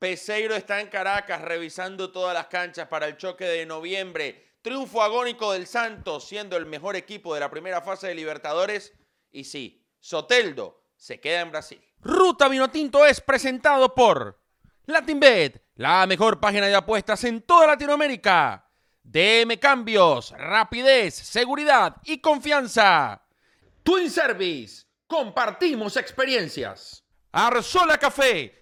Peseiro está en Caracas revisando todas las canchas para el choque de noviembre. Triunfo agónico del Santos, siendo el mejor equipo de la primera fase de Libertadores. Y sí, Soteldo se queda en Brasil. Ruta Vinotinto es presentado por LatinBet, la mejor página de apuestas en toda Latinoamérica. DM Cambios, rapidez, seguridad y confianza. Twin Service, compartimos experiencias. Arzola Café,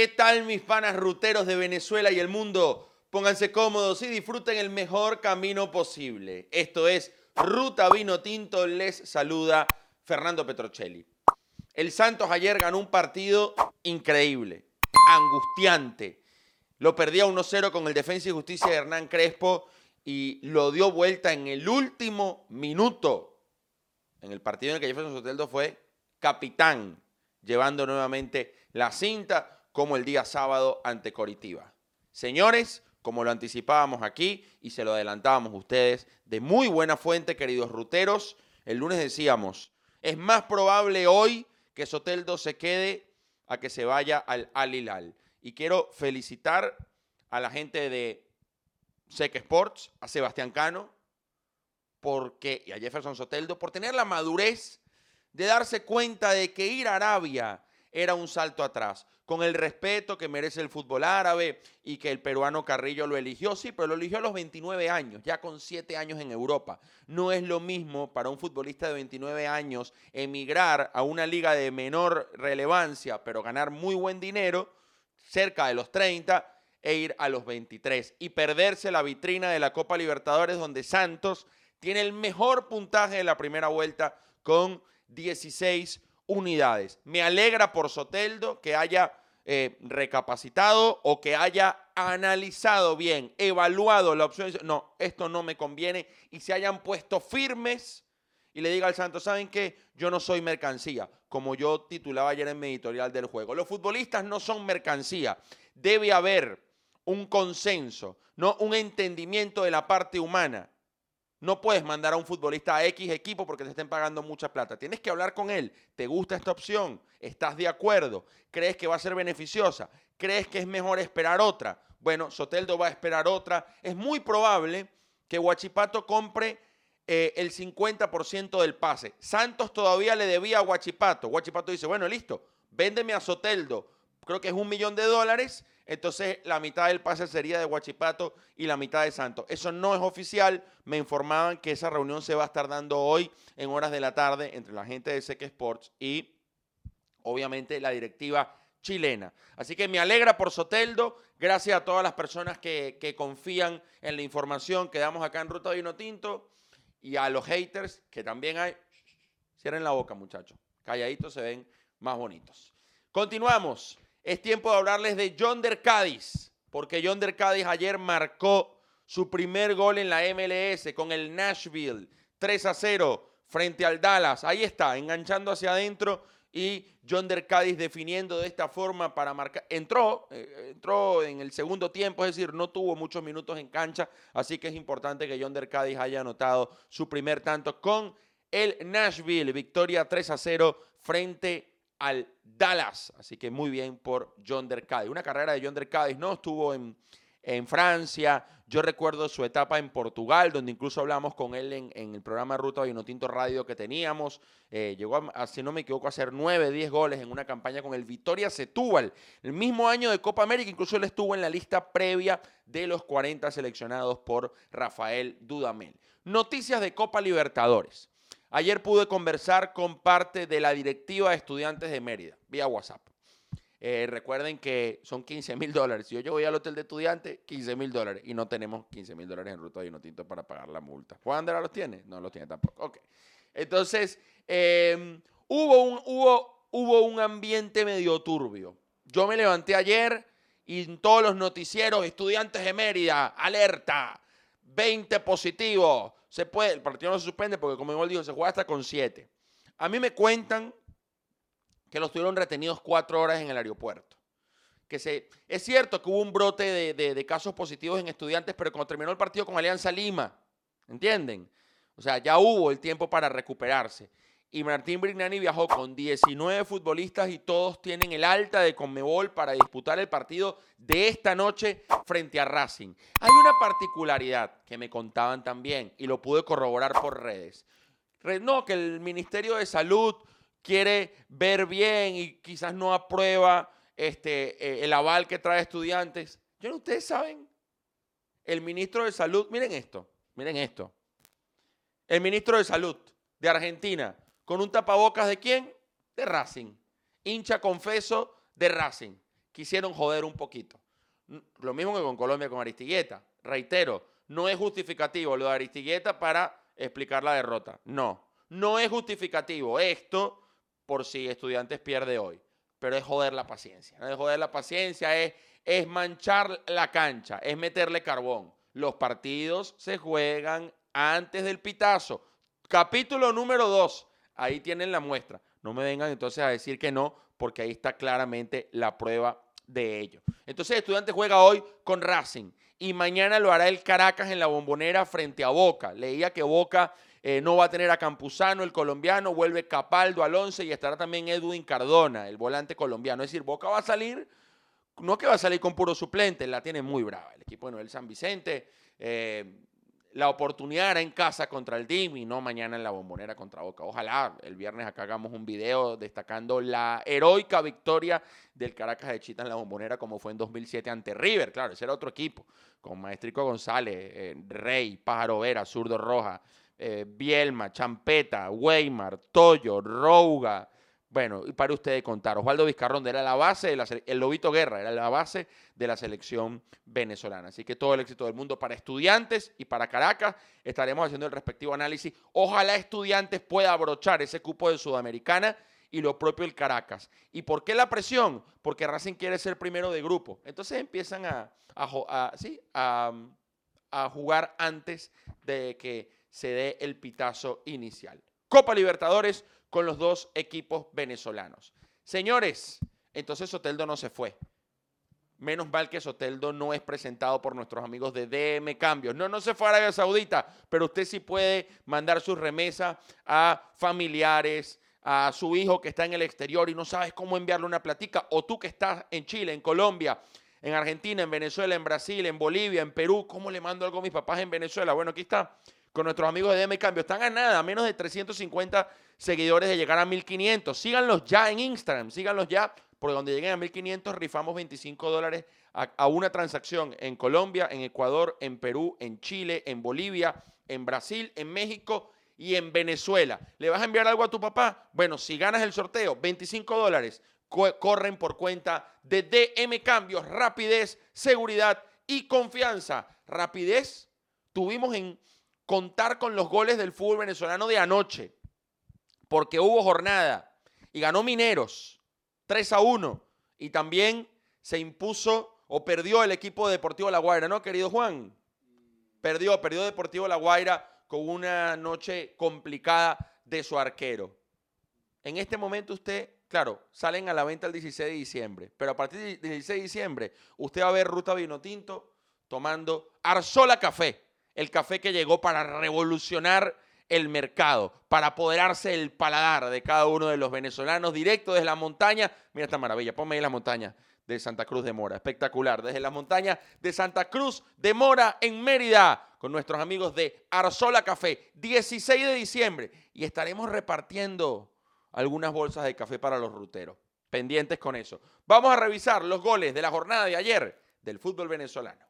¿Qué tal mis panas ruteros de Venezuela y el mundo? Pónganse cómodos y disfruten el mejor camino posible. Esto es Ruta Vino Tinto, les saluda Fernando Petrocelli. El Santos ayer ganó un partido increíble, angustiante. Lo perdía 1-0 con el Defensa y Justicia de Hernán Crespo y lo dio vuelta en el último minuto. En el partido en el que Jefferson Soteldo fue capitán, llevando nuevamente la cinta como el día sábado ante Coritiba. Señores, como lo anticipábamos aquí y se lo adelantábamos ustedes, de muy buena fuente, queridos ruteros, el lunes decíamos, es más probable hoy que Soteldo se quede a que se vaya al Al Hilal. Y quiero felicitar a la gente de Sec Sports, a Sebastián Cano, porque, y a Jefferson Soteldo, por tener la madurez de darse cuenta de que ir a Arabia era un salto atrás, con el respeto que merece el fútbol árabe y que el peruano Carrillo lo eligió, sí, pero lo eligió a los 29 años, ya con 7 años en Europa. No es lo mismo para un futbolista de 29 años emigrar a una liga de menor relevancia, pero ganar muy buen dinero, cerca de los 30, e ir a los 23 y perderse la vitrina de la Copa Libertadores donde Santos tiene el mejor puntaje de la primera vuelta con 16 unidades. Me alegra por Soteldo que haya eh, recapacitado o que haya analizado bien, evaluado la opción. No, esto no me conviene y se hayan puesto firmes y le diga al Santos, ¿saben qué? Yo no soy mercancía, como yo titulaba ayer en mi editorial del juego. Los futbolistas no son mercancía. Debe haber un consenso, no un entendimiento de la parte humana. No puedes mandar a un futbolista a X equipo porque te estén pagando mucha plata. Tienes que hablar con él. ¿Te gusta esta opción? ¿Estás de acuerdo? ¿Crees que va a ser beneficiosa? ¿Crees que es mejor esperar otra? Bueno, Soteldo va a esperar otra. Es muy probable que Huachipato compre eh, el 50% del pase. Santos todavía le debía a Huachipato. Huachipato dice, bueno, listo, véndeme a Soteldo. Creo que es un millón de dólares. Entonces la mitad del pase sería de Huachipato y la mitad de Santos. Eso no es oficial. Me informaban que esa reunión se va a estar dando hoy en horas de la tarde entre la gente de Seque Sports y obviamente la directiva chilena. Así que me alegra por Soteldo. Gracias a todas las personas que, confían en la información que damos acá en Ruta Vino Tinto y a los haters que también hay. Cierren la boca, muchachos. Calladitos se ven más bonitos. Continuamos. Es tiempo de hablarles de Yonder Cádiz, porque Yonder Cádiz ayer marcó su primer gol en la MLS con el Nashville 3 a 0 frente al Dallas. Ahí está, enganchando hacia adentro y Yonder Cádiz definiendo de esta forma para marcar. Entró, eh, entró en el segundo tiempo, es decir, no tuvo muchos minutos en cancha, así que es importante que Yonder Cádiz haya anotado su primer tanto con el Nashville. Victoria 3 a 0 frente al Dallas. Así que muy bien por Yonder Cádiz. Una carrera de Yonder Cádiz, ¿no? Estuvo en, en Francia. Yo recuerdo su etapa en Portugal, donde incluso hablamos con él en, en el programa Ruta Vinotinto Radio que teníamos. Eh, llegó, a, si no me equivoco, a hacer 9, 10 goles en una campaña con el Vitoria Setúbal. El mismo año de Copa América, incluso él estuvo en la lista previa de los 40 seleccionados por Rafael Dudamel. Noticias de Copa Libertadores. Ayer pude conversar con parte de la directiva de estudiantes de Mérida, vía WhatsApp. Eh, recuerden que son 15 mil dólares. Si yo, voy al hotel de estudiantes, 15 mil dólares. Y no tenemos 15 mil dólares en ruta de tinto para pagar la multa. ¿Juan Andera los tiene? No los tiene tampoco. Ok. Entonces, eh, hubo, un, hubo, hubo un ambiente medio turbio. Yo me levanté ayer y en todos los noticieros, estudiantes de Mérida, alerta, 20 positivos. Se puede, el partido no se suspende porque, como dijo, se juega hasta con 7. A mí me cuentan que los tuvieron retenidos cuatro horas en el aeropuerto. Que se, es cierto que hubo un brote de, de- de casos positivos en estudiantes, pero cuando terminó el partido con Alianza Lima, ¿entienden? O sea, ya hubo el tiempo para recuperarse. Y Martín Brignani viajó con 19 futbolistas y todos tienen el alta de Conmebol para disputar el partido de esta noche frente a Racing. Hay una particularidad que me contaban también y lo pude corroborar por redes. Re- No, que el Ministerio de Salud quiere ver bien y quizás no aprueba este, eh, el aval que trae estudiantes. Yo ustedes saben, el ministro de Salud, miren esto, miren esto. El ministro de Salud de Argentina, con un tapabocas de quién? De Racing. Hincha confeso de Racing. Quisieron joder un poquito. Lo mismo que con Colombia, con Aristigueta. Reitero, no es justificativo lo de Aristigueta para explicar la derrota. No, no es justificativo esto por si Estudiantes pierde hoy. Pero es joder la paciencia. No es joder la paciencia, es, es manchar la cancha, es meterle carbón. Los partidos se juegan antes del pitazo. Capítulo número 2. Ahí tienen la muestra. No me vengan entonces a decir que no, porque ahí está claramente la prueba de ello. Entonces, Estudiantes juega hoy con Racing y mañana lo hará el Caracas en la bombonera frente a Boca. Leía que Boca eh, no va a tener a Campuzano, el colombiano, vuelve Capaldo al 11 y estará también Edwin Cardona, el volante colombiano. Es decir, Boca va a salir, no que va a salir con puro suplente, la tiene muy brava. El equipo de Noel San Vicente, eh, la oportunidad era en casa contra el DIM y no mañana en la bombonera contra Boca. Ojalá el viernes acá hagamos un video destacando la heroica victoria del Caracas de Chita en la bombonera como fue en 2007 ante River. Claro, ese era otro equipo, con Maestrico González, eh, Rey, Pájaro Vera, Zurdo Roja, eh, Bielma, Champeta, Weimar, Toyo, Rouga. Bueno, y para ustedes contar, Osvaldo Vizcarrón era la base, de la el Lobito Guerra era la base de la selección venezolana. Así que todo el éxito del mundo para estudiantes y para Caracas. Estaremos haciendo el respectivo análisis. Ojalá estudiantes pueda abrochar ese cupo de Sudamericana y lo propio el Caracas. ¿Y por qué la presión? Porque Racing quiere ser primero de grupo. Entonces empiezan a jugar antes de que se dé el pitazo inicial. Copa Libertadores con los dos equipos venezolanos. Señores, entonces Soteldo no se fue. Menos mal que Soteldo no es presentado por nuestros amigos de DM Cambios. No, no se fue a Arabia Saudita, pero usted sí puede mandar su remesa a familiares, a su hijo que está en el exterior y no sabes cómo enviarle una platica, o tú que estás en Chile, en Colombia, en Argentina, en Venezuela, en Brasil, en Bolivia, en Perú, ¿cómo le mando algo a mis papás en Venezuela? Bueno, aquí está, con nuestros amigos de DM Cambio. Están a nada, menos de 350 seguidores de llegar a 1500. Síganlos ya en Instagram, síganlos ya, porque donde lleguen a 1500 rifamos 25 dólares a, una transacción en Colombia, en Ecuador, en Perú, en Chile, en Bolivia, en Brasil, en México y en Venezuela. ¿Le vas a enviar algo a tu papá? Bueno, si ganas el sorteo, 25 dólares co- corren por cuenta de DM Cambios, rapidez, seguridad y confianza. Rapidez, tuvimos en contar con los goles del fútbol venezolano de anoche, porque hubo jornada y ganó Mineros 3 a 1 y también se impuso o perdió el equipo de Deportivo La Guaira, ¿no, querido Juan? Perdió, perdió Deportivo La Guaira con una noche complicada de su arquero. En este momento usted, claro, salen a la venta el 16 de diciembre, pero a partir del 16 de diciembre usted va a ver Ruta Vino Tinto tomando Arzola Café, el café que llegó para revolucionar el mercado, para apoderarse del paladar de cada uno de los venezolanos directo desde la montaña. Mira esta maravilla, ponme ahí la montaña de Santa Cruz de Mora, espectacular, desde la montaña de Santa Cruz de Mora en Mérida, con nuestros amigos de Arzola Café, 16 de diciembre, y estaremos repartiendo algunas bolsas de café para los ruteros. Pendientes con eso. Vamos a revisar los goles de la jornada de ayer del fútbol venezolano.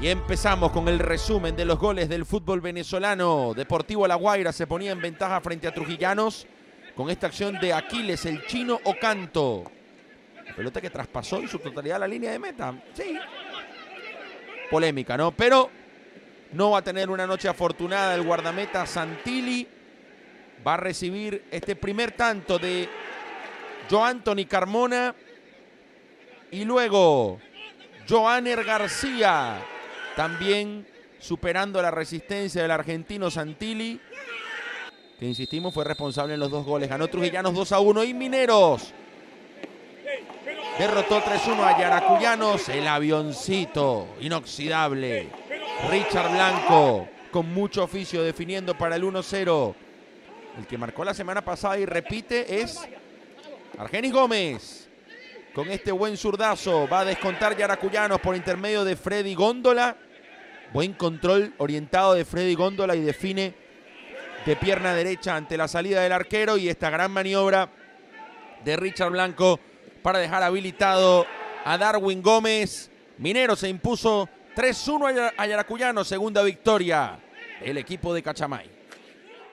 Y empezamos con el resumen de los goles del fútbol venezolano. Deportivo La Guaira se ponía en ventaja frente a Trujillanos con esta acción de Aquiles, el chino Ocanto. pelota que traspasó en su totalidad la línea de meta. Sí. Polémica, ¿no? Pero no va a tener una noche afortunada el guardameta Santilli. Va a recibir este primer tanto de Joe Carmona. Y luego Joaner García. También superando la resistencia del argentino Santilli. Que insistimos fue responsable en los dos goles. Ganó Trujillanos 2 a 1 y Mineros. Derrotó 3-1 a Yaracuyanos. El avioncito inoxidable. Richard Blanco con mucho oficio definiendo para el 1-0. El que marcó la semana pasada y repite es Argenis Gómez. Con este buen zurdazo va a descontar Yaracuyanos por intermedio de Freddy Góndola. Buen control orientado de Freddy Góndola y define de pierna derecha ante la salida del arquero y esta gran maniobra de Richard Blanco para dejar habilitado a Darwin Gómez. Minero se impuso 3-1 a Yaracuyano, segunda victoria el equipo de Cachamay.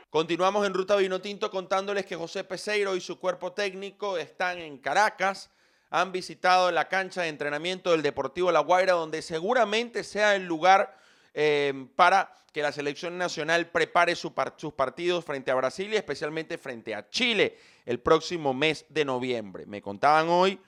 Continuamos en Ruta Vinotinto contándoles que José Peseiro y su cuerpo técnico están en Caracas. Han visitado la cancha de entrenamiento del Deportivo La Guaira, donde seguramente sea el lugar eh, para que la selección nacional prepare su par sus partidos frente a Brasil y especialmente frente a Chile el próximo mes de noviembre. Me contaban hoy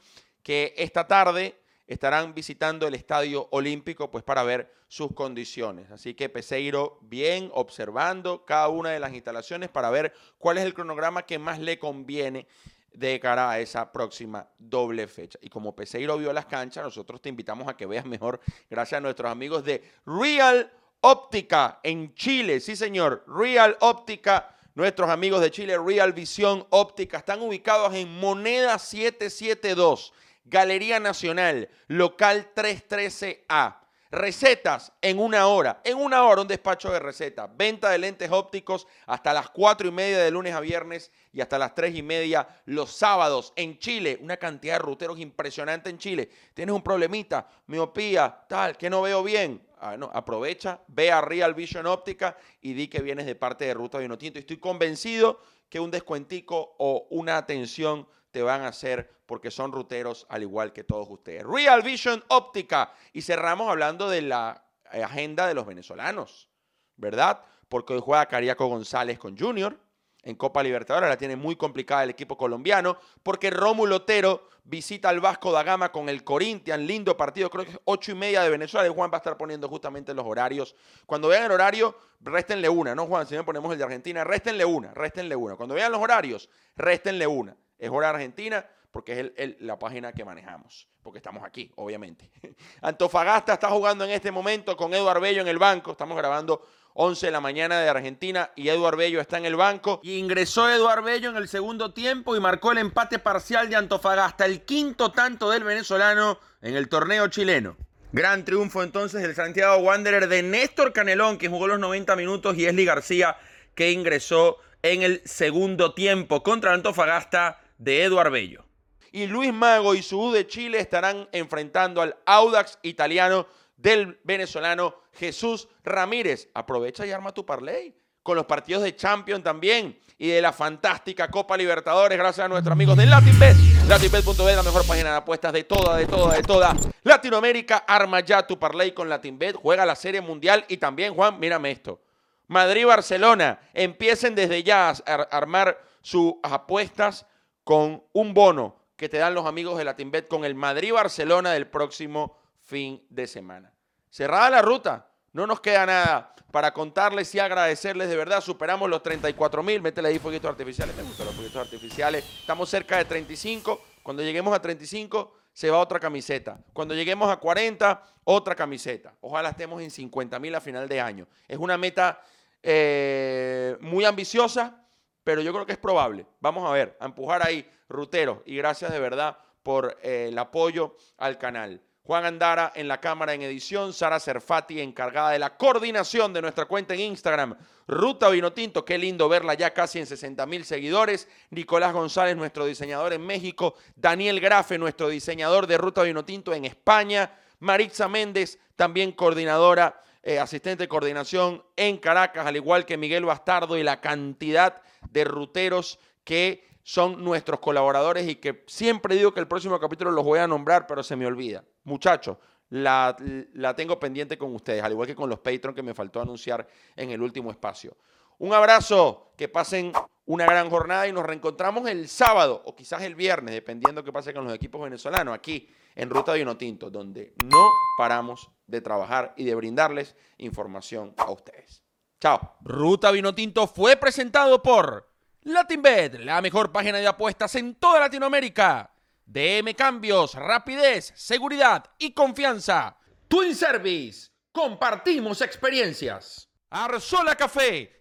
que esta tarde estarán visitando el Estadio Olímpico pues para ver sus condiciones. Así que Peseiro bien observando cada una de las instalaciones para ver cuál es el cronograma que más le conviene de cara a esa próxima doble fecha. Y como Peseiro vio las canchas, nosotros te invitamos a que veas mejor gracias a nuestros amigos de Real Óptica en Chile. Sí, señor, Real Óptica. Nuestros amigos de Chile, Real Visión Óptica, están ubicados en Moneda 772, Galería Nacional, local 313A. Recetas en una hora. En una hora un despacho de recetas. Venta de lentes ópticos hasta las 4 y media de lunes a viernes y hasta las 3 y media los sábados. En Chile, una cantidad de ruteros impresionante en Chile. Tienes un problemita, miopía, tal, que no veo bien. Ah, no, aprovecha, ve a Real Vision Óptica y di que vienes de parte de Ruta Vinotinto. Estoy convencido que un descuentico o una atención te van a hacer porque son ruteros al igual que todos ustedes. Real Vision Óptica. Y cerramos hablando de la agenda de los venezolanos, ¿verdad? Porque hoy juega Cariaco González con Junior en Copa Libertadores, la tiene muy complicada el equipo colombiano, porque Rómulo Otero visita al Vasco da Gama con el Corinthians, lindo partido, creo que es ocho y media de Venezuela, y Juan va a estar poniendo justamente los horarios. Cuando vean el horario, réstenle una, ¿no, Juan? Si no ponemos el de Argentina, réstenle una, réstenle una. Cuando vean los horarios, réstenle una. Es hora Argentina, porque es el, la página que manejamos, porque estamos aquí, obviamente. Antofagasta está jugando en este momento con Eduardo Bello en el banco, estamos grabando 11 de la mañana de Argentina y Eduardo Bello está en el banco. Y ingresó Eduardo Bello en el segundo tiempo y marcó el empate parcial de Antofagasta, el quinto tanto del venezolano en el torneo chileno. Gran triunfo entonces del Santiago Wanderer de Néstor Canelón, que jugó los 90 minutos, y Esli García, que ingresó en el segundo tiempo contra Antofagasta de Eduardo Bello. Y Luis Mago y su U de Chile estarán enfrentando al Audax italiano del venezolano Jesús Ramírez. Aprovecha y arma tu parlay con los partidos de Champions también y de la fantástica Copa Libertadores gracias a nuestros amigos de LatinBet. LatinBet.bet, la mejor página de apuestas de toda, de toda, de toda Latinoamérica. Arma ya tu parlay con LatinBet, juega la Serie Mundial y también, Juan, mírame esto. Madrid-Barcelona, empiecen desde ya a armar sus apuestas con un bono que te dan los amigos de LatinBet con el Madrid-Barcelona del próximo fin de semana. Cerrada la ruta, no nos queda nada para contarles y agradecerles de verdad. Superamos los 34 mil. Métele ahí fueguitos artificiales. Me gustan los fueguitos artificiales. Estamos cerca de 35. Cuando lleguemos a 35, se va otra camiseta. Cuando lleguemos a 40, otra camiseta. Ojalá estemos en 50 mil a final de año. Es una meta eh, muy ambiciosa, pero yo creo que es probable. Vamos a ver, a empujar ahí, ruteros. Y gracias de verdad por eh, el apoyo al canal. Juan Andara en la cámara en edición, Sara Cerfati encargada de la coordinación de nuestra cuenta en Instagram, Ruta Vinotinto, qué lindo verla ya casi en 60 mil seguidores, Nicolás González, nuestro diseñador en México, Daniel Grafe, nuestro diseñador de Ruta Vinotinto en España, Maritza Méndez, también coordinadora, eh, asistente de coordinación en Caracas, al igual que Miguel Bastardo y la cantidad de ruteros que son nuestros colaboradores y que siempre digo que el próximo capítulo los voy a nombrar, pero se me olvida. Muchachos, la, la tengo pendiente con ustedes, al igual que con los Patreon que me faltó anunciar en el último espacio. Un abrazo, que pasen una gran jornada y nos reencontramos el sábado o quizás el viernes, dependiendo qué pase con los equipos venezolanos, aquí en Ruta Vinotinto, donde no paramos de trabajar y de brindarles información a ustedes. Chao. Ruta Vinotinto fue presentado por LatinBet, la mejor página de apuestas en toda Latinoamérica. DM Cambios, rapidez, seguridad y confianza. Twin Service, compartimos experiencias. Arzola Café,